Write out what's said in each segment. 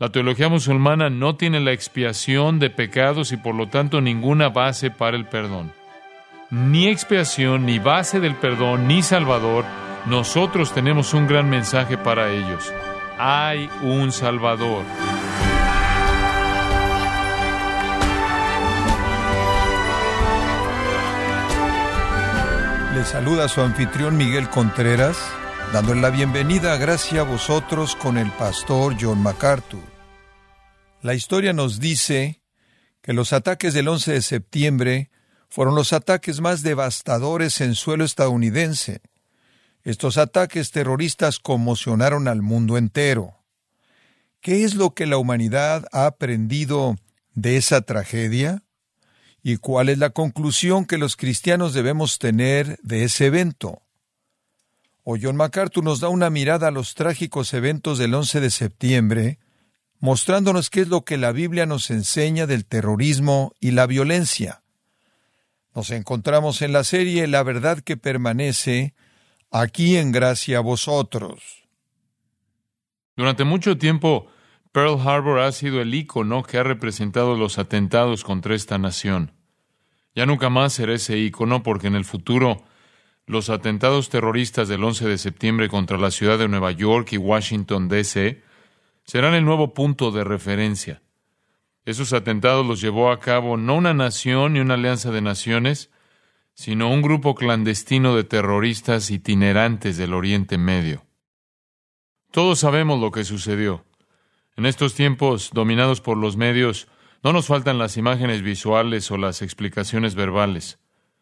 La teología musulmana no tiene la expiación de pecados y por lo tanto ninguna base para el perdón. Ni expiación, ni base del perdón, ni salvador. Nosotros tenemos un gran mensaje para ellos. Hay un salvador. Le saluda su anfitrión Miguel Contreras dándole la bienvenida a Gracia a vosotros con el pastor John MacArthur. La historia nos dice que los ataques del 11 de septiembre fueron los ataques más devastadores en suelo estadounidense. Estos ataques terroristas conmocionaron al mundo entero. ¿Qué es lo que la humanidad ha aprendido de esa tragedia? ¿Y cuál es la conclusión que los cristianos debemos tener de ese evento? O John MacArthur nos da una mirada a los trágicos eventos del 11 de septiembre, mostrándonos qué es lo que la Biblia nos enseña del terrorismo y la violencia. Nos encontramos en la serie La verdad que permanece, aquí en gracia a vosotros. Durante mucho tiempo, Pearl Harbor ha sido el ícono que ha representado los atentados contra esta nación. Ya nunca más será ese ícono porque en el futuro los atentados terroristas del 11 de septiembre contra la ciudad de Nueva York y Washington, D.C., serán el nuevo punto de referencia. Esos atentados los llevó a cabo no una nación ni una alianza de naciones, sino un grupo clandestino de terroristas itinerantes del Oriente Medio. Todos sabemos lo que sucedió. En estos tiempos dominados por los medios, no nos faltan las imágenes visuales o las explicaciones verbales.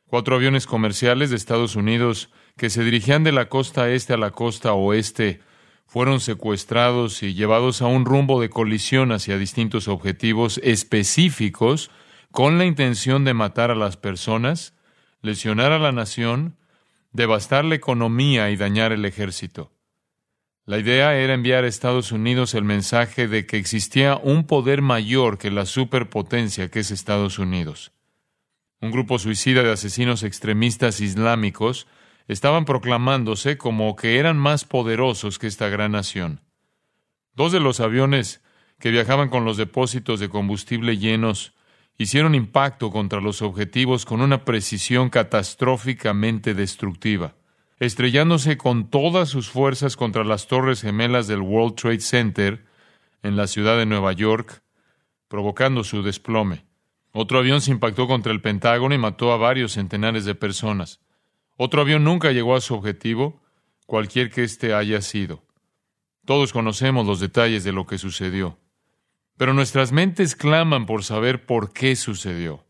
Cuatro aviones comerciales de Estados Unidos que se dirigían de la costa este a la costa oeste fueron secuestrados y llevados a un rumbo de colisión hacia distintos objetivos específicos con la intención de matar a las personas, lesionar a la nación, devastar la economía y dañar el ejército. La idea era enviar a Estados Unidos el mensaje de que existía un poder mayor que la superpotencia que es Estados Unidos un grupo suicida de asesinos extremistas islámicos, estaban proclamándose como que eran más poderosos que esta gran nación. Dos de los aviones que viajaban con los depósitos de combustible llenos hicieron impacto contra los objetivos con una precisión catastróficamente destructiva, estrellándose con todas sus fuerzas contra las torres gemelas del World Trade Center en la ciudad de Nueva York, provocando su desplome. Otro avión se impactó contra el Pentágono y mató a varios centenares de personas. Otro avión nunca llegó a su objetivo, cualquier que éste haya sido. Todos conocemos los detalles de lo que sucedió. Pero nuestras mentes claman por saber por qué sucedió.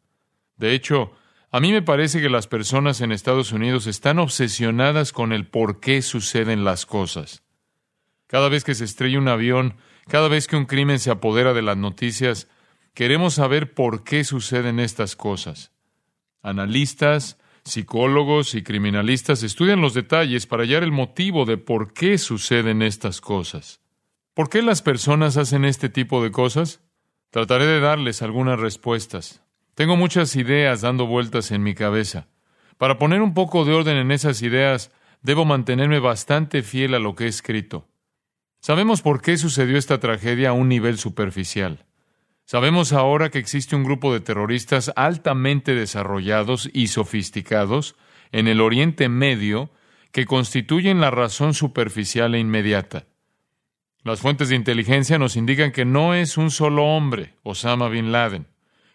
De hecho, a mí me parece que las personas en Estados Unidos están obsesionadas con el por qué suceden las cosas. Cada vez que se estrella un avión, cada vez que un crimen se apodera de las noticias, Queremos saber por qué suceden estas cosas. Analistas, psicólogos y criminalistas estudian los detalles para hallar el motivo de por qué suceden estas cosas. ¿Por qué las personas hacen este tipo de cosas? Trataré de darles algunas respuestas. Tengo muchas ideas dando vueltas en mi cabeza. Para poner un poco de orden en esas ideas, debo mantenerme bastante fiel a lo que he escrito. Sabemos por qué sucedió esta tragedia a un nivel superficial. Sabemos ahora que existe un grupo de terroristas altamente desarrollados y sofisticados en el Oriente Medio que constituyen la razón superficial e inmediata. Las fuentes de inteligencia nos indican que no es un solo hombre, Osama Bin Laden,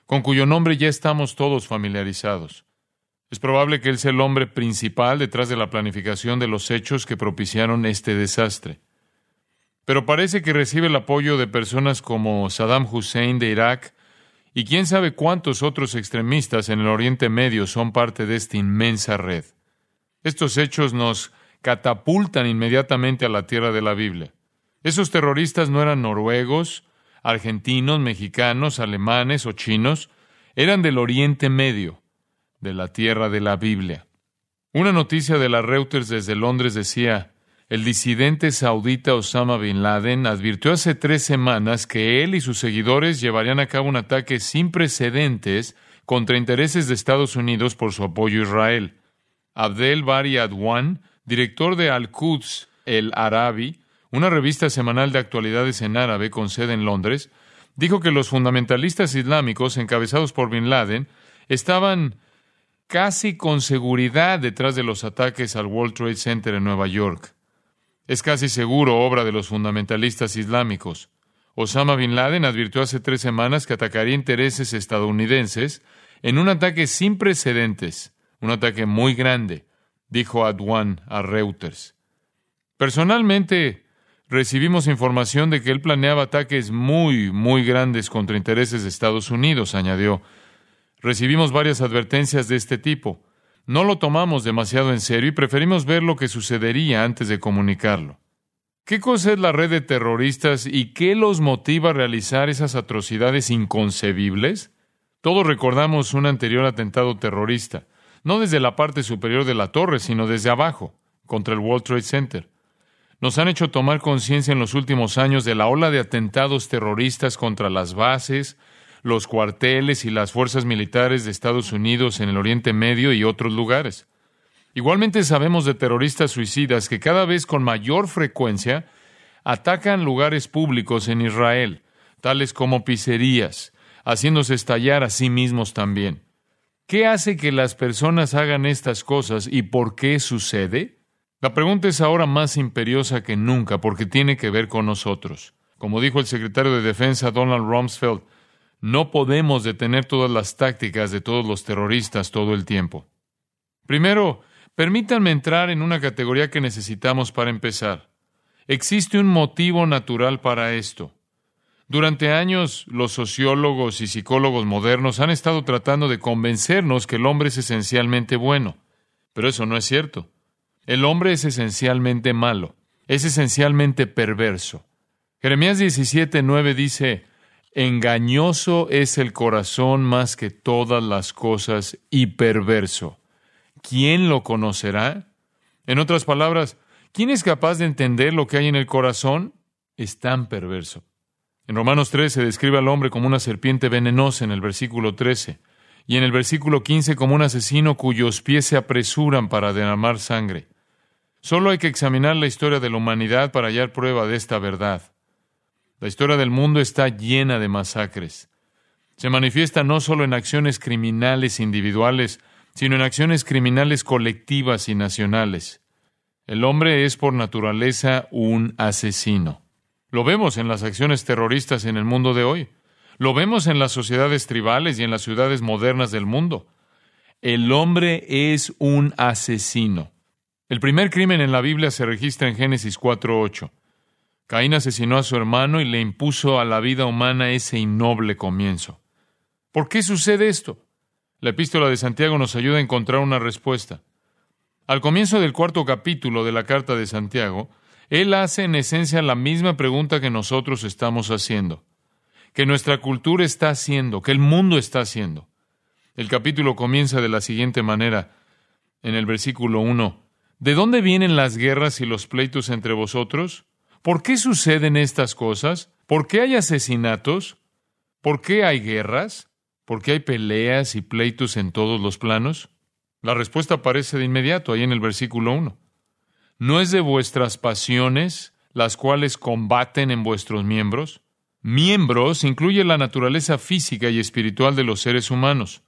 con cuyo nombre ya estamos todos familiarizados. Es probable que él sea el hombre principal detrás de la planificación de los hechos que propiciaron este desastre pero parece que recibe el apoyo de personas como Saddam Hussein de Irak y quién sabe cuántos otros extremistas en el Oriente Medio son parte de esta inmensa red. Estos hechos nos catapultan inmediatamente a la tierra de la Biblia. Esos terroristas no eran noruegos, argentinos, mexicanos, alemanes o chinos, eran del Oriente Medio, de la tierra de la Biblia. Una noticia de la Reuters desde Londres decía, el disidente saudita Osama Bin Laden advirtió hace tres semanas que él y sus seguidores llevarían a cabo un ataque sin precedentes contra intereses de Estados Unidos por su apoyo a Israel. Abdel Bari Adwan, director de Al-Quds el Arabi, una revista semanal de actualidades en árabe con sede en Londres, dijo que los fundamentalistas islámicos encabezados por Bin Laden estaban casi con seguridad detrás de los ataques al World Trade Center en Nueva York. Es casi seguro obra de los fundamentalistas islámicos. Osama Bin Laden advirtió hace tres semanas que atacaría intereses estadounidenses en un ataque sin precedentes, un ataque muy grande, dijo Adwan a Reuters. Personalmente, recibimos información de que él planeaba ataques muy, muy grandes contra intereses de Estados Unidos, añadió. Recibimos varias advertencias de este tipo. No lo tomamos demasiado en serio y preferimos ver lo que sucedería antes de comunicarlo. ¿Qué cosa es la red de terroristas y qué los motiva a realizar esas atrocidades inconcebibles? Todos recordamos un anterior atentado terrorista, no desde la parte superior de la torre, sino desde abajo, contra el World Trade Center. Nos han hecho tomar conciencia en los últimos años de la ola de atentados terroristas contra las bases, los cuarteles y las fuerzas militares de Estados Unidos en el Oriente Medio y otros lugares. Igualmente sabemos de terroristas suicidas que cada vez con mayor frecuencia atacan lugares públicos en Israel, tales como pizzerías, haciéndose estallar a sí mismos también. ¿Qué hace que las personas hagan estas cosas y por qué sucede? La pregunta es ahora más imperiosa que nunca porque tiene que ver con nosotros. Como dijo el secretario de Defensa Donald Rumsfeld, no podemos detener todas las tácticas de todos los terroristas todo el tiempo. Primero, Permítanme entrar en una categoría que necesitamos para empezar. Existe un motivo natural para esto. Durante años, los sociólogos y psicólogos modernos han estado tratando de convencernos que el hombre es esencialmente bueno. Pero eso no es cierto. El hombre es esencialmente malo, es esencialmente perverso. Jeremías 17:9 dice, Engañoso es el corazón más que todas las cosas y perverso. ¿quién lo conocerá? En otras palabras, ¿quién es capaz de entender lo que hay en el corazón? Es tan perverso. En Romanos 13 se describe al hombre como una serpiente venenosa en el versículo 13 y en el versículo 15 como un asesino cuyos pies se apresuran para derramar sangre. Solo hay que examinar la historia de la humanidad para hallar prueba de esta verdad. La historia del mundo está llena de masacres. Se manifiesta no solo en acciones criminales individuales, sino en acciones criminales colectivas y nacionales. El hombre es por naturaleza un asesino. Lo vemos en las acciones terroristas en el mundo de hoy. Lo vemos en las sociedades tribales y en las ciudades modernas del mundo. El hombre es un asesino. El primer crimen en la Biblia se registra en Génesis 4.8. Caín asesinó a su hermano y le impuso a la vida humana ese innoble comienzo. ¿Por qué sucede esto? La epístola de Santiago nos ayuda a encontrar una respuesta. Al comienzo del cuarto capítulo de la carta de Santiago, él hace en esencia la misma pregunta que nosotros estamos haciendo, que nuestra cultura está haciendo, que el mundo está haciendo. El capítulo comienza de la siguiente manera, en el versículo 1. ¿De dónde vienen las guerras y los pleitos entre vosotros? ¿Por qué suceden estas cosas? ¿Por qué hay asesinatos? ¿Por qué hay guerras? ¿Por qué hay peleas y pleitos en todos los planos? La respuesta aparece de inmediato ahí en el versículo 1. ¿No es de vuestras pasiones las cuales combaten en vuestros miembros? Miembros incluye la naturaleza física y espiritual de los seres humanos.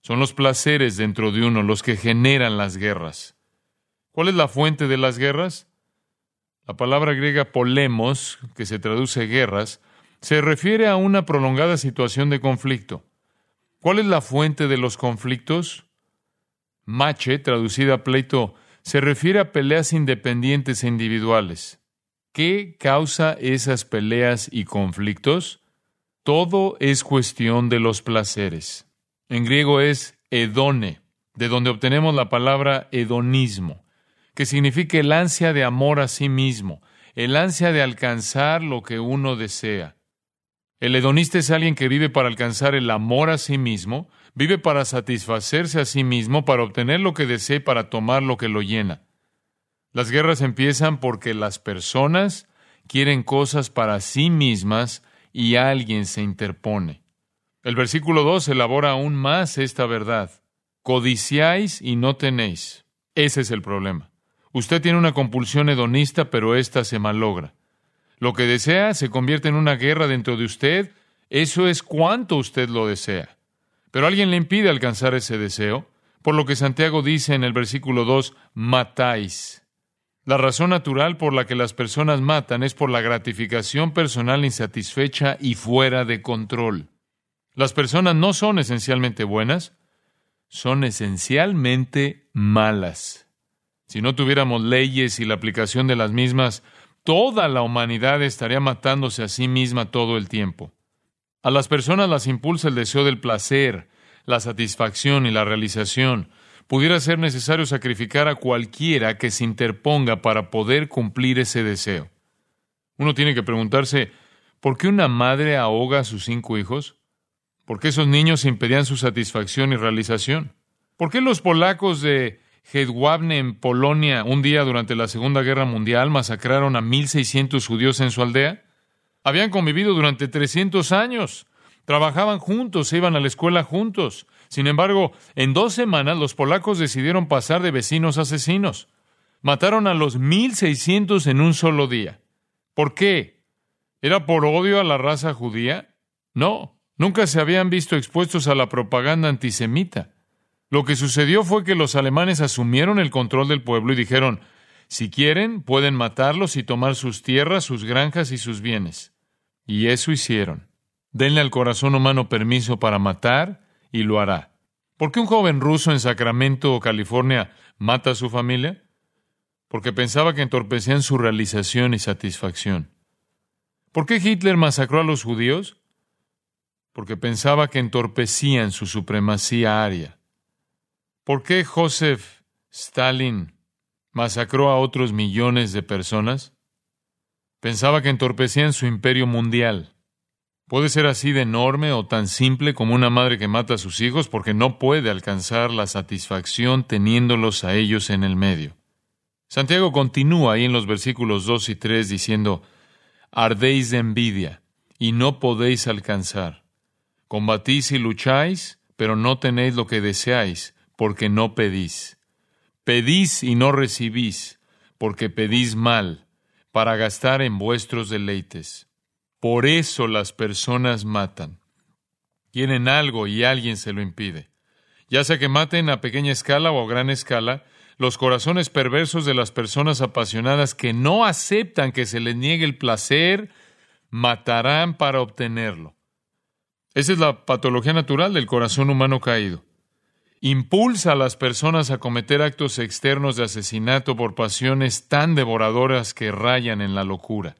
Son los placeres dentro de uno los que generan las guerras. ¿Cuál es la fuente de las guerras? La palabra griega polemos, que se traduce guerras, se refiere a una prolongada situación de conflicto. ¿Cuál es la fuente de los conflictos? Mache, traducida a pleito, se refiere a peleas independientes e individuales. ¿Qué causa esas peleas y conflictos? Todo es cuestión de los placeres. En griego es hedone, de donde obtenemos la palabra hedonismo, que significa el ansia de amor a sí mismo, el ansia de alcanzar lo que uno desea. El hedonista es alguien que vive para alcanzar el amor a sí mismo, vive para satisfacerse a sí mismo, para obtener lo que desee, para tomar lo que lo llena. Las guerras empiezan porque las personas quieren cosas para sí mismas y alguien se interpone. El versículo 2 elabora aún más esta verdad. Codiciáis y no tenéis. Ese es el problema. Usted tiene una compulsión hedonista, pero ésta se malogra. Lo que desea se convierte en una guerra dentro de usted. Eso es cuanto usted lo desea. Pero alguien le impide alcanzar ese deseo, por lo que Santiago dice en el versículo 2, matáis. La razón natural por la que las personas matan es por la gratificación personal insatisfecha y fuera de control. Las personas no son esencialmente buenas, son esencialmente malas. Si no tuviéramos leyes y la aplicación de las mismas, toda la humanidad estaría matándose a sí misma todo el tiempo. A las personas las impulsa el deseo del placer, la satisfacción y la realización. Pudiera ser necesario sacrificar a cualquiera que se interponga para poder cumplir ese deseo. Uno tiene que preguntarse, ¿por qué una madre ahoga a sus cinco hijos? ¿Por qué esos niños impedían su satisfacción y realización? ¿Por qué los polacos de Hedwabne en Polonia un día durante la Segunda Guerra Mundial masacraron a 1.600 judíos en su aldea? Habían convivido durante 300 años, trabajaban juntos, iban a la escuela juntos. Sin embargo, en dos semanas los polacos decidieron pasar de vecinos a asesinos. Mataron a los 1.600 en un solo día. ¿Por qué? ¿Era por odio a la raza judía? No, nunca se habían visto expuestos a la propaganda antisemita. Lo que sucedió fue que los alemanes asumieron el control del pueblo y dijeron, si quieren, pueden matarlos y tomar sus tierras, sus granjas y sus bienes. Y eso hicieron. Denle al corazón humano permiso para matar y lo hará. ¿Por qué un joven ruso en Sacramento, California, mata a su familia? Porque pensaba que entorpecían su realización y satisfacción. ¿Por qué Hitler masacró a los judíos? Porque pensaba que entorpecían su supremacía aria. ¿Por qué Joseph Stalin masacró a otros millones de personas? Pensaba que entorpecían su imperio mundial. Puede ser así de enorme o tan simple como una madre que mata a sus hijos porque no puede alcanzar la satisfacción teniéndolos a ellos en el medio. Santiago continúa ahí en los versículos 2 y 3 diciendo, Ardéis de envidia y no podéis alcanzar. Combatís y lucháis, pero no tenéis lo que deseáis porque no pedís. Pedís y no recibís, porque pedís mal, para gastar en vuestros deleites. Por eso las personas matan. Quieren algo y alguien se lo impide. Ya sea que maten a pequeña escala o a gran escala, los corazones perversos de las personas apasionadas que no aceptan que se les niegue el placer, matarán para obtenerlo. Esa es la patología natural del corazón humano caído impulsa a las personas a cometer actos externos de asesinato por pasiones tan devoradoras que rayan en la locura.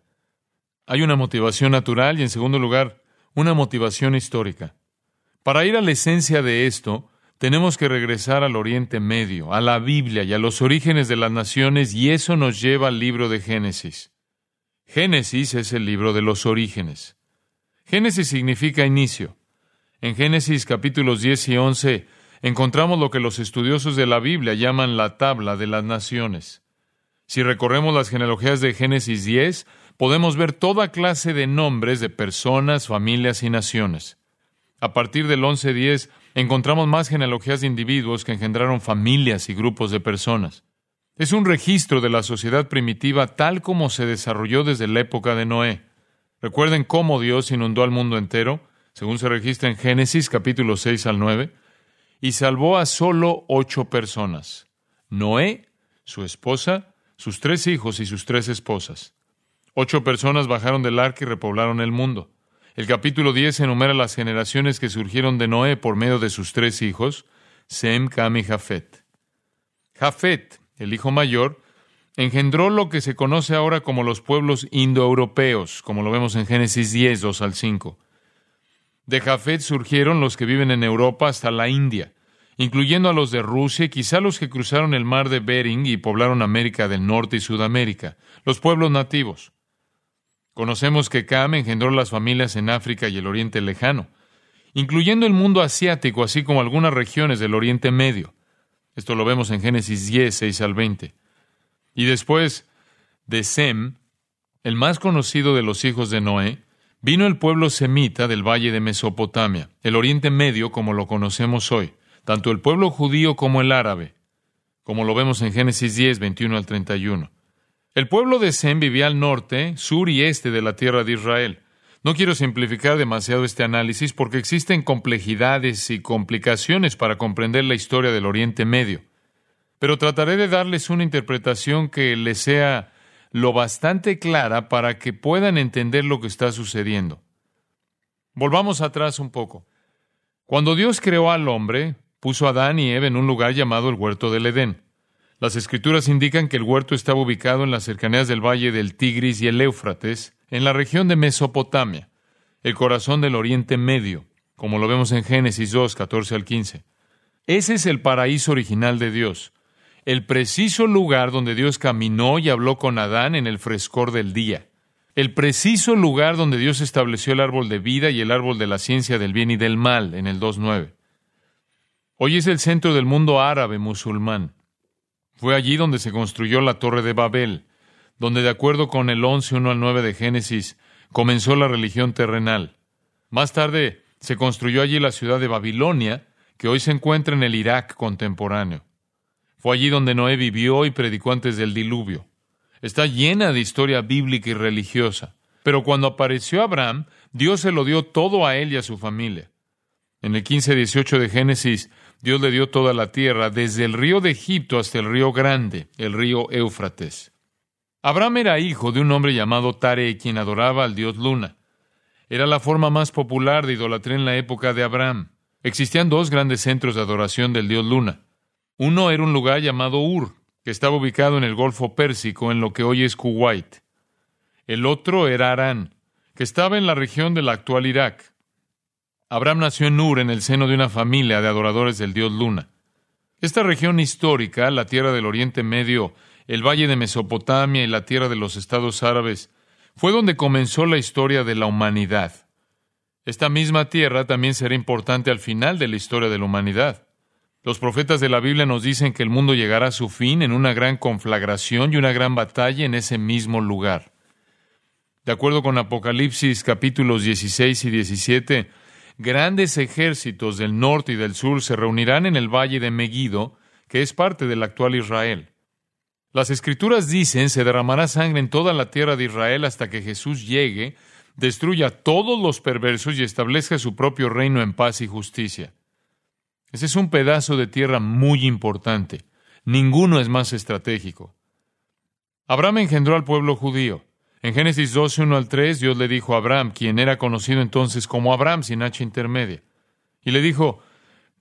Hay una motivación natural y, en segundo lugar, una motivación histórica. Para ir a la esencia de esto, tenemos que regresar al Oriente Medio, a la Biblia y a los orígenes de las naciones, y eso nos lleva al libro de Génesis. Génesis es el libro de los orígenes. Génesis significa inicio. En Génesis capítulos 10 y 11 encontramos lo que los estudiosos de la Biblia llaman la tabla de las naciones. Si recorremos las genealogías de Génesis 10, podemos ver toda clase de nombres de personas, familias y naciones. A partir del 11.10 encontramos más genealogías de individuos que engendraron familias y grupos de personas. Es un registro de la sociedad primitiva tal como se desarrolló desde la época de Noé. Recuerden cómo Dios inundó al mundo entero, según se registra en Génesis capítulo 6 al 9 y salvó a solo ocho personas. Noé, su esposa, sus tres hijos y sus tres esposas. Ocho personas bajaron del arca y repoblaron el mundo. El capítulo 10 enumera las generaciones que surgieron de Noé por medio de sus tres hijos, Sem, Cam y Jafet. Jafet, el hijo mayor, engendró lo que se conoce ahora como los pueblos indoeuropeos, como lo vemos en Génesis 10, 2 al 5. De Jafet surgieron los que viven en Europa hasta la India, incluyendo a los de Rusia y quizá los que cruzaron el mar de Bering y poblaron América del Norte y Sudamérica, los pueblos nativos. Conocemos que Cam engendró las familias en África y el Oriente Lejano, incluyendo el mundo asiático, así como algunas regiones del Oriente Medio. Esto lo vemos en Génesis 10, 6 al 20. Y después de Sem, el más conocido de los hijos de Noé, Vino el pueblo semita del valle de Mesopotamia, el Oriente Medio como lo conocemos hoy, tanto el pueblo judío como el árabe. como lo vemos en Génesis 10, 21 al 31. El pueblo de Sem vivía al norte, sur y este de la tierra de Israel. No quiero simplificar demasiado este análisis porque existen complejidades y complicaciones para comprender la historia del Oriente Medio, pero trataré de darles una interpretación que les sea lo bastante clara para que puedan entender lo que está sucediendo. Volvamos atrás un poco. Cuando Dios creó al hombre, puso a Adán y Eva en un lugar llamado el huerto del Edén. Las escrituras indican que el huerto estaba ubicado en las cercanías del valle del Tigris y el Éufrates, en la región de Mesopotamia, el corazón del Oriente Medio, como lo vemos en Génesis 2, 14 al 15. Ese es el paraíso original de Dios, el preciso lugar donde Dios caminó y habló con Adán en el frescor del día, el preciso lugar donde Dios estableció el árbol de vida y el árbol de la ciencia del bien y del mal en el 2.9. Hoy es el centro del mundo árabe musulmán. Fue allí donde se construyó la Torre de Babel, donde de acuerdo con el 11, 1 al 9 de Génesis, comenzó la religión terrenal. Más tarde se construyó allí la ciudad de Babilonia, que hoy se encuentra en el Irak contemporáneo. Fue allí donde Noé vivió y predicó antes del diluvio. Está llena de historia bíblica y religiosa. Pero cuando apareció Abraham, Dios se lo dio todo a él y a su familia. En el 15-18 de Génesis, Dios le dio toda la tierra, desde el río de Egipto hasta el río Grande, el río Éufrates. Abraham era hijo de un hombre llamado Tare, quien adoraba al dios Luna. Era la forma más popular de idolatría en la época de Abraham. Existían dos grandes centros de adoración del dios Luna. Uno era un lugar llamado Ur, que estaba ubicado en el Golfo Pérsico, en lo que hoy es Kuwait. El otro era Arán, que estaba en la región del actual Irak. Abraham nació en Ur, en el seno de una familia de adoradores del dios Luna. Esta región histórica, la tierra del Oriente Medio, el valle de Mesopotamia y la tierra de los estados árabes, fue donde comenzó la historia de la humanidad. Esta misma tierra también será importante al final de la historia de la humanidad. Los profetas de la Biblia nos dicen que el mundo llegará a su fin en una gran conflagración y una gran batalla en ese mismo lugar. De acuerdo con Apocalipsis capítulos 16 y 17, grandes ejércitos del norte y del sur se reunirán en el valle de Megiddo, que es parte del actual Israel. Las escrituras dicen, se derramará sangre en toda la tierra de Israel hasta que Jesús llegue, destruya a todos los perversos y establezca su propio reino en paz y justicia. Ese es un pedazo de tierra muy importante. Ninguno es más estratégico. Abraham engendró al pueblo judío. En Génesis 12, 1 al 3, Dios le dijo a Abraham, quien era conocido entonces como Abraham sin H intermedia, y le dijo,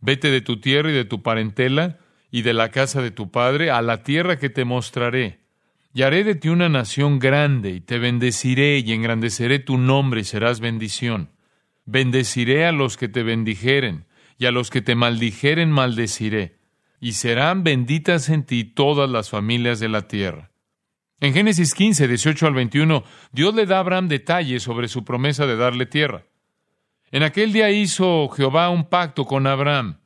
vete de tu tierra y de tu parentela y de la casa de tu padre a la tierra que te mostraré. Y haré de ti una nación grande, y te bendeciré y engrandeceré tu nombre y serás bendición. Bendeciré a los que te bendijeren, y a los que te maldijeren maldeciré, y serán benditas en ti todas las familias de la tierra. En Génesis 15, 18 al 21, Dios le da a Abraham detalles sobre su promesa de darle tierra. En aquel día hizo Jehová un pacto con Abraham,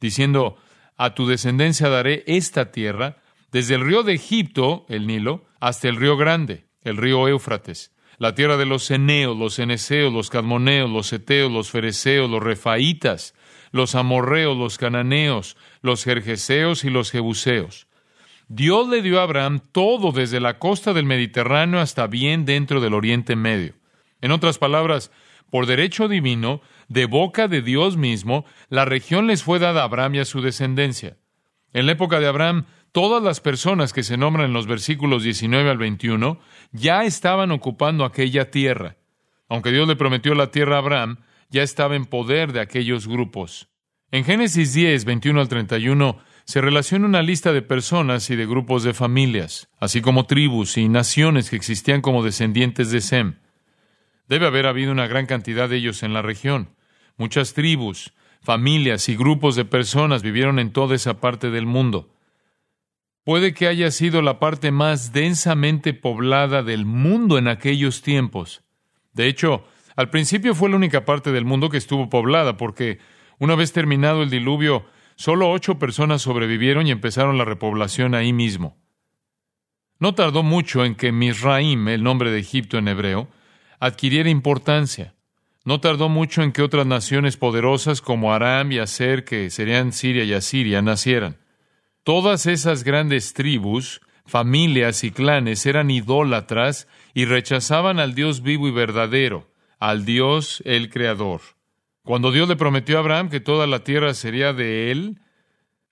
diciendo, a tu descendencia daré esta tierra, desde el río de Egipto, el Nilo, hasta el río Grande, el río Éufrates, la tierra de los Eneos, los Eneseos, los Cadmoneos, los Eteos, los Fereceos, los Refaitas, los Amorreos, los Cananeos, los Jerjeseos y los Jebuseos. Dios le dio a Abraham todo desde la costa del Mediterráneo hasta bien dentro del Oriente Medio. En otras palabras, por derecho divino, de boca de Dios mismo, la región les fue dada a Abraham y a su descendencia. En la época de Abraham, todas las personas que se nombran en los versículos 19 al 21 ya estaban ocupando aquella tierra. Aunque Dios le prometió la tierra a Abraham, ya estaba en poder de aquellos grupos. En Génesis 10, 21 al 31, se relaciona una lista de personas y de grupos de familias, así como tribus y naciones que existían como descendientes de Sem. Debe haber habido una gran cantidad de ellos en la región. Muchas tribus, familias y grupos de personas vivieron en toda esa parte del mundo. Puede que haya sido la parte más densamente poblada del mundo en aquellos tiempos. De hecho, al principio fue la única parte del mundo que estuvo poblada, porque una vez terminado el diluvio, solo ocho personas sobrevivieron y empezaron la repoblación ahí mismo. No tardó mucho en que Misraim, el nombre de Egipto en hebreo, adquiriera importancia. No tardó mucho en que otras naciones poderosas como Aram y Aser, que serían Siria y Asiria, nacieran. Todas esas grandes tribus, familias y clanes eran idólatras y rechazaban al Dios vivo y verdadero, al Dios el Creador. Cuando Dios le prometió a Abraham que toda la tierra sería de él,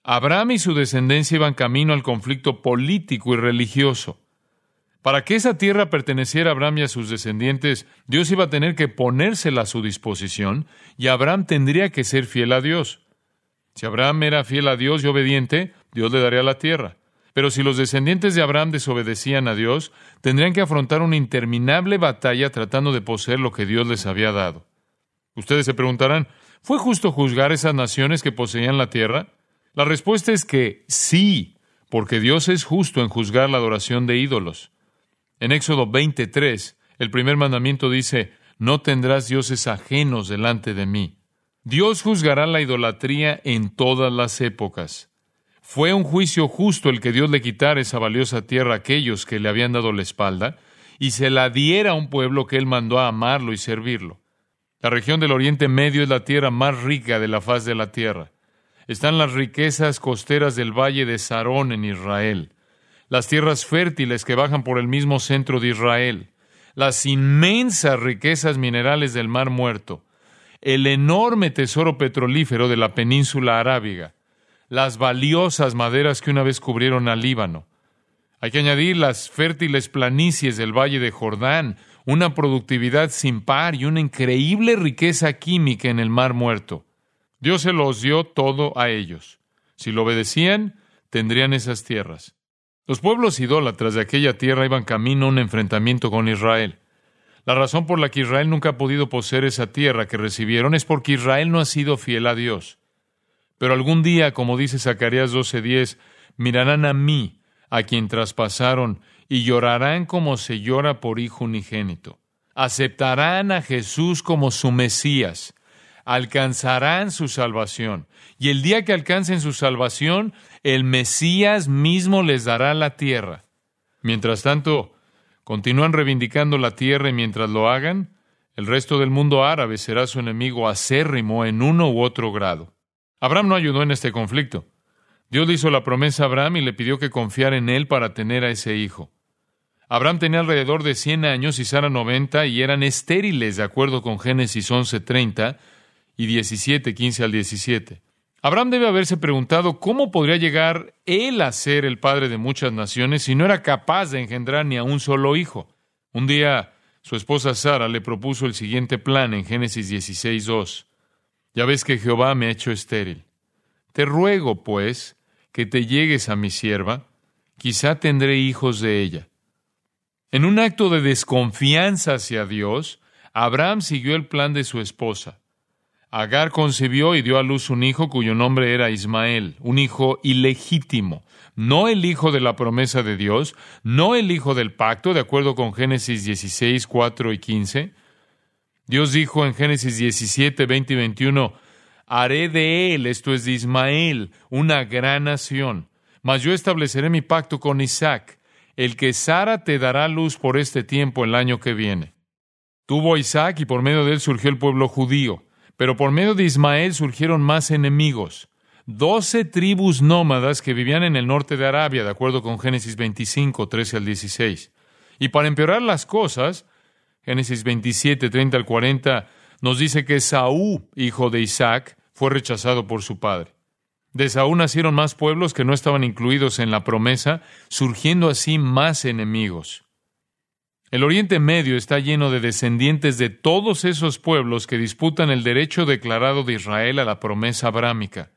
Abraham y su descendencia iban camino al conflicto político y religioso. Para que esa tierra perteneciera a Abraham y a sus descendientes, Dios iba a tener que ponérsela a su disposición y Abraham tendría que ser fiel a Dios. Si Abraham era fiel a Dios y obediente, Dios le daría la tierra. Pero si los descendientes de Abraham desobedecían a Dios, tendrían que afrontar una interminable batalla tratando de poseer lo que Dios les había dado. Ustedes se preguntarán, ¿fue justo juzgar esas naciones que poseían la tierra? La respuesta es que sí, porque Dios es justo en juzgar la adoración de ídolos. En Éxodo 23, el primer mandamiento dice, no tendrás dioses ajenos delante de mí. Dios juzgará la idolatría en todas las épocas. Fue un juicio justo el que Dios le quitara esa valiosa tierra a aquellos que le habían dado la espalda y se la diera a un pueblo que él mandó a amarlo y servirlo. La región del Oriente Medio es la tierra más rica de la faz de la tierra. Están las riquezas costeras del valle de Sarón en Israel, las tierras fértiles que bajan por el mismo centro de Israel, las inmensas riquezas minerales del Mar Muerto, el enorme tesoro petrolífero de la península arábiga, las valiosas maderas que una vez cubrieron al Líbano. Hay que añadir las fértiles planicies del Valle de Jordán, una productividad sin par y una increíble riqueza química en el Mar Muerto. Dios se los dio todo a ellos. Si lo obedecían, tendrían esas tierras. Los pueblos idólatras de aquella tierra iban camino a un enfrentamiento con Israel. La razón por la que Israel nunca ha podido poseer esa tierra que recibieron es porque Israel no ha sido fiel a Dios. Pero algún día, como dice Zacarías 12:10, mirarán a mí, a quien traspasaron, y llorarán como se llora por hijo unigénito. Aceptarán a Jesús como su Mesías, alcanzarán su salvación. Y el día que alcancen su salvación, el Mesías mismo les dará la tierra. Mientras tanto, continúan reivindicando la tierra y mientras lo hagan, el resto del mundo árabe será su enemigo acérrimo en uno u otro grado. Abraham no ayudó en este conflicto. Dios le hizo la promesa a Abraham y le pidió que confiara en él para tener a ese hijo. Abraham tenía alrededor de 100 años y Sara 90 y eran estériles de acuerdo con Génesis 11:30 y 17, 15 al 17. Abraham debe haberse preguntado cómo podría llegar él a ser el padre de muchas naciones si no era capaz de engendrar ni a un solo hijo. Un día su esposa Sara le propuso el siguiente plan en Génesis 16:2. Ya ves que Jehová me ha hecho estéril. Te ruego, pues, que te llegues a mi sierva, quizá tendré hijos de ella. En un acto de desconfianza hacia Dios, Abraham siguió el plan de su esposa. Agar concibió y dio a luz un hijo cuyo nombre era Ismael, un hijo ilegítimo, no el hijo de la promesa de Dios, no el hijo del pacto, de acuerdo con Génesis 16, 4 y 15. Dios dijo en Génesis 17, 20 y 21, haré de él, esto es de Ismael, una gran nación, mas yo estableceré mi pacto con Isaac, el que Sara te dará luz por este tiempo el año que viene. Tuvo Isaac y por medio de él surgió el pueblo judío. Pero por medio de Ismael surgieron más enemigos. Doce tribus nómadas que vivían en el norte de Arabia, de acuerdo con Génesis 25, 13 al 16. Y para empeorar las cosas, Génesis 27, 30 al 40, nos dice que Saúl, hijo de Isaac, fue rechazado por su padre. De Saúl nacieron más pueblos que no estaban incluidos en la promesa, surgiendo así más enemigos. El Oriente Medio está lleno de descendientes de todos esos pueblos que disputan el derecho declarado de Israel a la promesa abrámica.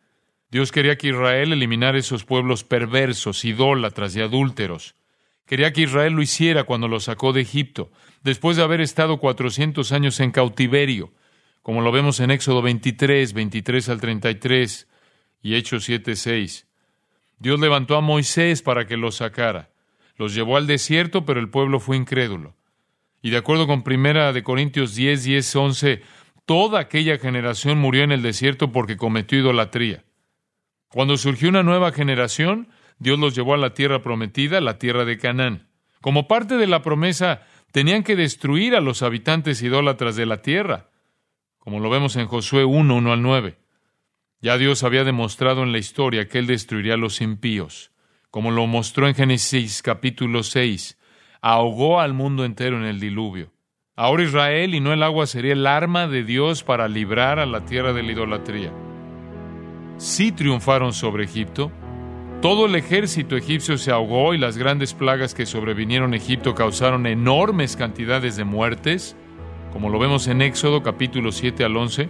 Dios quería que Israel eliminara esos pueblos perversos, idólatras y adúlteros. Quería que Israel lo hiciera cuando lo sacó de Egipto, después de haber estado cuatrocientos años en cautiverio, como lo vemos en Éxodo 23, 23 al 33 y Hechos 7, 6. Dios levantó a Moisés para que lo sacara. Los llevó al desierto, pero el pueblo fue incrédulo. Y de acuerdo con Primera de Corintios 10, 10, 11, toda aquella generación murió en el desierto porque cometió idolatría. Cuando surgió una nueva generación, Dios los llevó a la tierra prometida, la tierra de Canaán. Como parte de la promesa, tenían que destruir a los habitantes idólatras de la tierra, como lo vemos en Josué 1, 1 al 9. Ya Dios había demostrado en la historia que Él destruiría a los impíos, como lo mostró en Génesis capítulo 6, ahogó al mundo entero en el diluvio. Ahora Israel y no el agua sería el arma de Dios para librar a la tierra de la idolatría. Sí triunfaron sobre Egipto. Todo el ejército egipcio se ahogó y las grandes plagas que sobrevinieron a Egipto causaron enormes cantidades de muertes, como lo vemos en Éxodo capítulo 7 al 11.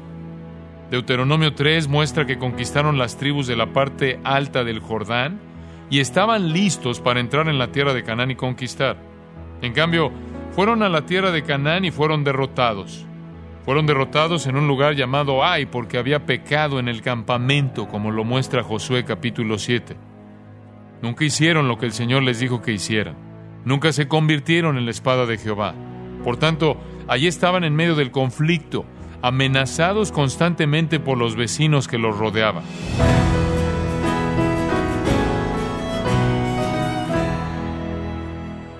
Deuteronomio 3 muestra que conquistaron las tribus de la parte alta del Jordán y estaban listos para entrar en la tierra de Canaán y conquistar. En cambio, fueron a la tierra de Canaán y fueron derrotados. Fueron derrotados en un lugar llamado Ai porque había pecado en el campamento, como lo muestra Josué capítulo 7. Nunca hicieron lo que el Señor les dijo que hicieran. Nunca se convirtieron en la espada de Jehová. Por tanto, allí estaban en medio del conflicto, amenazados constantemente por los vecinos que los rodeaban.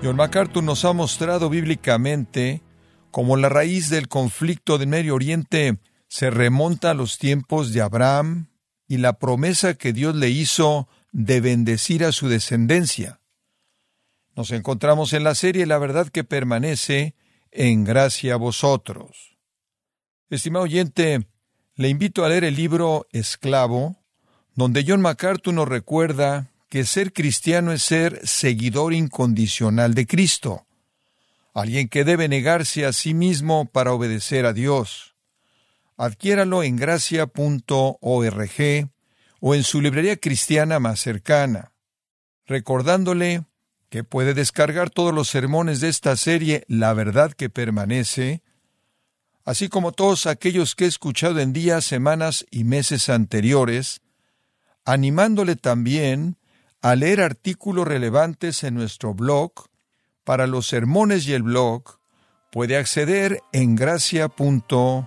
John MacArthur nos ha mostrado bíblicamente cómo la raíz del conflicto del Medio Oriente se remonta a los tiempos de Abraham y la promesa que Dios le hizo de bendecir a su descendencia. Nos encontramos en la serie La verdad que permanece en gracia a vosotros. Estimado oyente, le invito a leer el libro Esclavo, donde John MacArthur nos recuerda que ser cristiano es ser seguidor incondicional de Cristo, alguien que debe negarse a sí mismo para obedecer a Dios. Adquiéralo en gracia.org o en su librería cristiana más cercana, recordándole que puede descargar todos los sermones de esta serie La verdad que permanece, así como todos aquellos que he escuchado en días, semanas y meses anteriores, animándole también a leer artículos relevantes en nuestro blog. Para los sermones y el blog, puede acceder en gracia.org.